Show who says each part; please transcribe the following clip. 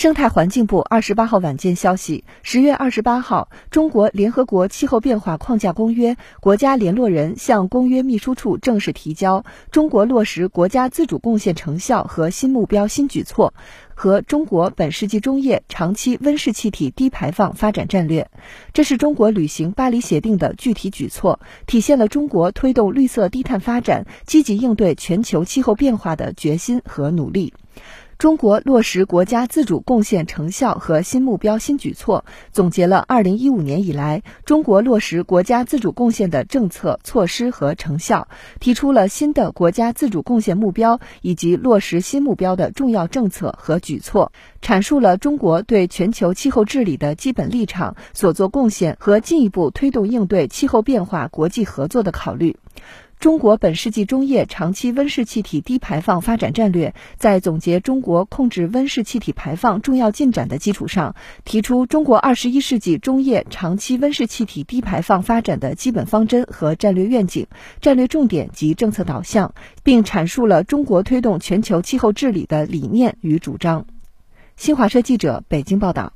Speaker 1: 生态环境部二十八号晚间消息，十月二十八号，中国联合国气候变化框架公约国家联络人向公约秘书处正式提交《中国落实国家自主贡献成效和新目标新举措》和《中国本世纪中叶长期温室气体低排放发展战略》。这是中国履行巴黎协定的具体举措，体现了中国推动绿色低碳发展、积极应对全球气候变化的决心和努力。中国落实国家自主贡献成效和新目标新举措，总结了二零一五年以来中国落实国家自主贡献的政策措施和成效，提出了新的国家自主贡献目标以及落实新目标的重要政策和举措，阐述了中国对全球气候治理的基本立场、所做贡献和进一步推动应对气候变化国际合作的考虑。中国本世纪中叶长期温室气体低排放发展战略在总结中国控制温室气体排放重要进展的基础上，提出中国二十一世纪中叶长期温室气体低排放发展的基本方针和战略愿景、战略重点及政策导向，并阐述了中国推动全球气候治理的理念与主张。新华社记者北京报道。